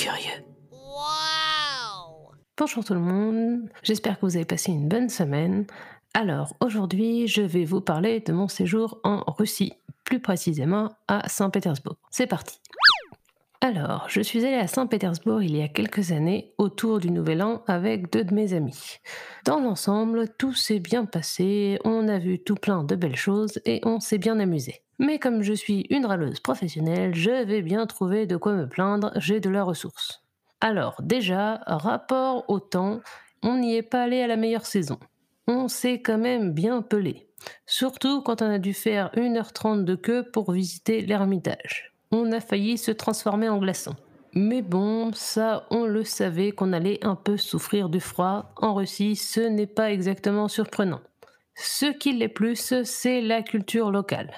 curieux. Bonjour tout le monde, j'espère que vous avez passé une bonne semaine. Alors aujourd'hui, je vais vous parler de mon séjour en Russie, plus précisément à Saint-Pétersbourg. C'est parti. Alors, je suis allée à Saint-Pétersbourg il y a quelques années autour du Nouvel An avec deux de mes amis. Dans l'ensemble, tout s'est bien passé, on a vu tout plein de belles choses et on s'est bien amusé. Mais comme je suis une râleuse professionnelle, je vais bien trouver de quoi me plaindre, j'ai de la ressource. Alors déjà, rapport au temps, on n'y est pas allé à la meilleure saison. On s'est quand même bien pelé. Surtout quand on a dû faire 1h30 de queue pour visiter l'Ermitage. On a failli se transformer en glaçon. Mais bon, ça, on le savait qu'on allait un peu souffrir du froid. En Russie, ce n'est pas exactement surprenant. Ce qui l'est plus, c'est la culture locale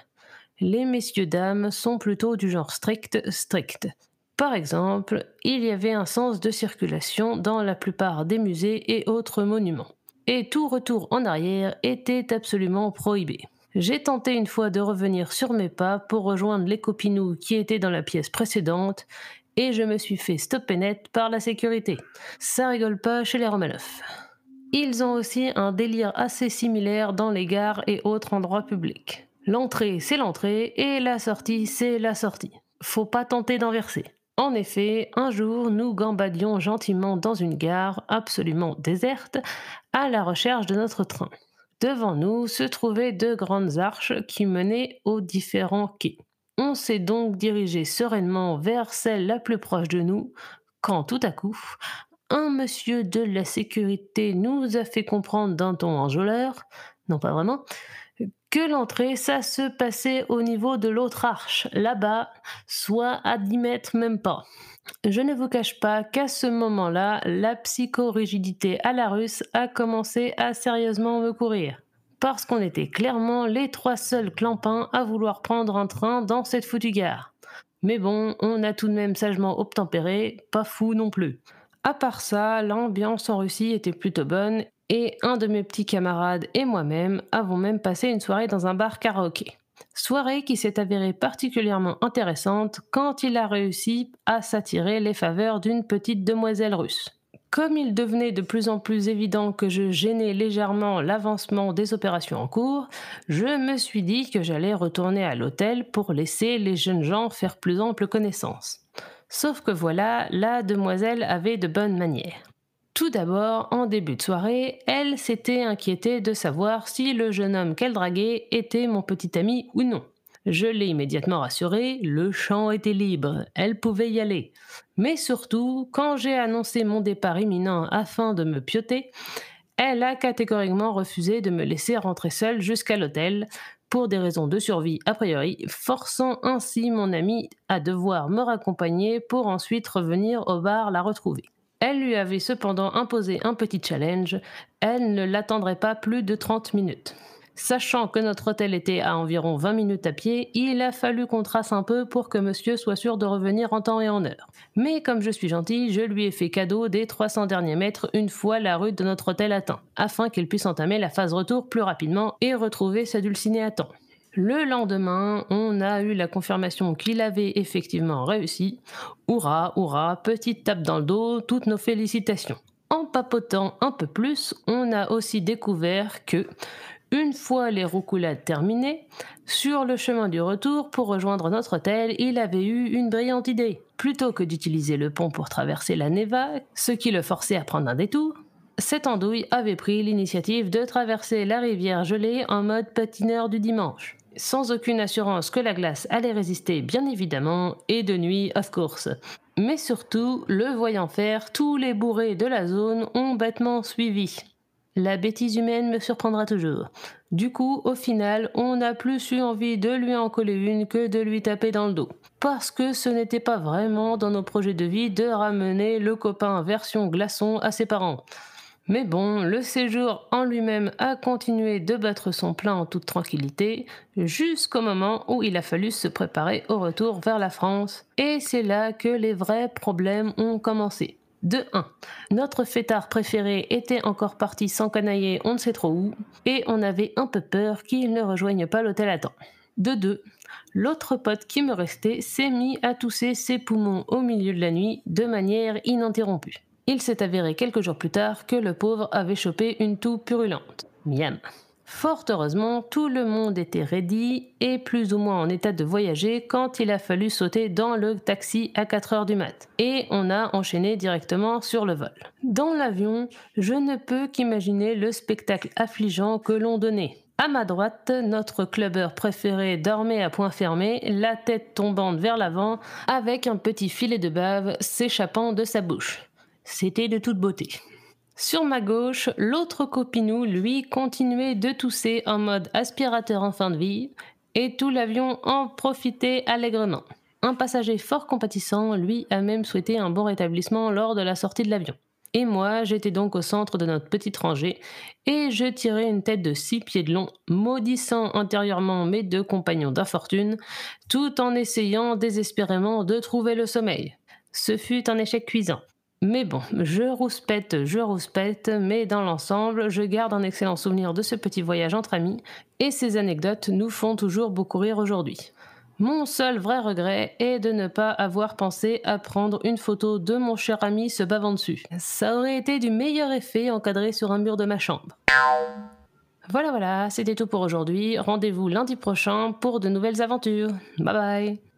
les messieurs-dames sont plutôt du genre strict strict. Par exemple, il y avait un sens de circulation dans la plupart des musées et autres monuments. Et tout retour en arrière était absolument prohibé. J'ai tenté une fois de revenir sur mes pas pour rejoindre les copinous qui étaient dans la pièce précédente et je me suis fait stopper net par la sécurité. Ça rigole pas chez les Romanov. Ils ont aussi un délire assez similaire dans les gares et autres endroits publics. L'entrée, c'est l'entrée, et la sortie, c'est la sortie. Faut pas tenter d'inverser. En effet, un jour, nous gambadions gentiment dans une gare absolument déserte, à la recherche de notre train. Devant nous se trouvaient deux grandes arches qui menaient aux différents quais. On s'est donc dirigé sereinement vers celle la plus proche de nous, quand tout à coup, un monsieur de la sécurité nous a fait comprendre d'un ton enjôleur, non pas vraiment, que l'entrée, ça se passait au niveau de l'autre arche, là-bas, soit à 10 mètres même pas. Je ne vous cache pas qu'à ce moment-là, la psychorigidité à la russe a commencé à sérieusement me courir. Parce qu'on était clairement les trois seuls clampins à vouloir prendre un train dans cette foutue gare. Mais bon, on a tout de même sagement obtempéré, pas fou non plus. À part ça, l'ambiance en Russie était plutôt bonne et un de mes petits camarades et moi-même avons même passé une soirée dans un bar karaoké. Soirée qui s'est avérée particulièrement intéressante quand il a réussi à s'attirer les faveurs d'une petite demoiselle russe. Comme il devenait de plus en plus évident que je gênais légèrement l'avancement des opérations en cours, je me suis dit que j'allais retourner à l'hôtel pour laisser les jeunes gens faire plus ample connaissance. Sauf que voilà, la demoiselle avait de bonnes manières. Tout d'abord, en début de soirée, elle s'était inquiétée de savoir si le jeune homme qu'elle draguait était mon petit ami ou non. Je l'ai immédiatement rassurée, le champ était libre, elle pouvait y aller. Mais surtout, quand j'ai annoncé mon départ imminent afin de me pioter, elle a catégoriquement refusé de me laisser rentrer seule jusqu'à l'hôtel, pour des raisons de survie a priori, forçant ainsi mon ami à devoir me raccompagner pour ensuite revenir au bar la retrouver. Elle lui avait cependant imposé un petit challenge, elle ne l'attendrait pas plus de 30 minutes. Sachant que notre hôtel était à environ 20 minutes à pied, il a fallu qu'on trace un peu pour que monsieur soit sûr de revenir en temps et en heure. Mais comme je suis gentil, je lui ai fait cadeau des 300 derniers mètres une fois la rue de notre hôtel atteint, afin qu'il puisse entamer la phase retour plus rapidement et retrouver sa dulcinée à temps. Le lendemain, on a eu la confirmation qu'il avait effectivement réussi. Hurrah, hurrah, petite tape dans le dos, toutes nos félicitations. En papotant un peu plus, on a aussi découvert que, une fois les roucoulades terminées, sur le chemin du retour pour rejoindre notre hôtel, il avait eu une brillante idée. Plutôt que d'utiliser le pont pour traverser la Neva, ce qui le forçait à prendre un détour, cette andouille avait pris l'initiative de traverser la rivière gelée en mode patineur du dimanche sans aucune assurance que la glace allait résister, bien évidemment, et de nuit, of course. Mais surtout, le voyant faire, tous les bourrés de la zone ont bêtement suivi. La bêtise humaine me surprendra toujours. Du coup, au final, on n'a plus eu envie de lui en coller une que de lui taper dans le dos. Parce que ce n'était pas vraiment dans nos projets de vie de ramener le copain version glaçon à ses parents. Mais bon, le séjour en lui-même a continué de battre son plein en toute tranquillité, jusqu'au moment où il a fallu se préparer au retour vers la France. Et c'est là que les vrais problèmes ont commencé. De 1. Notre fêtard préféré était encore parti sans canailler on ne sait trop où, et on avait un peu peur qu'il ne rejoigne pas l'hôtel à temps. De 2. l'autre pote qui me restait s'est mis à tousser ses poumons au milieu de la nuit de manière ininterrompue. Il s'est avéré quelques jours plus tard que le pauvre avait chopé une toux purulente. Miam. Fort heureusement, tout le monde était ready et plus ou moins en état de voyager quand il a fallu sauter dans le taxi à 4 heures du mat. Et on a enchaîné directement sur le vol. Dans l'avion, je ne peux qu'imaginer le spectacle affligeant que l'on donnait. À ma droite, notre clubbeur préféré dormait à point fermé, la tête tombante vers l'avant, avec un petit filet de bave s'échappant de sa bouche. C'était de toute beauté. Sur ma gauche, l'autre copinou, lui, continuait de tousser en mode aspirateur en fin de vie, et tout l'avion en profitait allègrement. Un passager fort compatissant, lui, a même souhaité un bon rétablissement lors de la sortie de l'avion. Et moi, j'étais donc au centre de notre petite rangée, et je tirais une tête de six pieds de long, maudissant intérieurement mes deux compagnons d'infortune, tout en essayant désespérément de trouver le sommeil. Ce fut un échec cuisant. Mais bon, je rouspète, je rouspète, mais dans l'ensemble, je garde un excellent souvenir de ce petit voyage entre amis, et ces anecdotes nous font toujours beaucoup rire aujourd'hui. Mon seul vrai regret est de ne pas avoir pensé à prendre une photo de mon cher ami se bavant dessus. Ça aurait été du meilleur effet encadré sur un mur de ma chambre. Voilà, voilà, c'était tout pour aujourd'hui. Rendez-vous lundi prochain pour de nouvelles aventures. Bye bye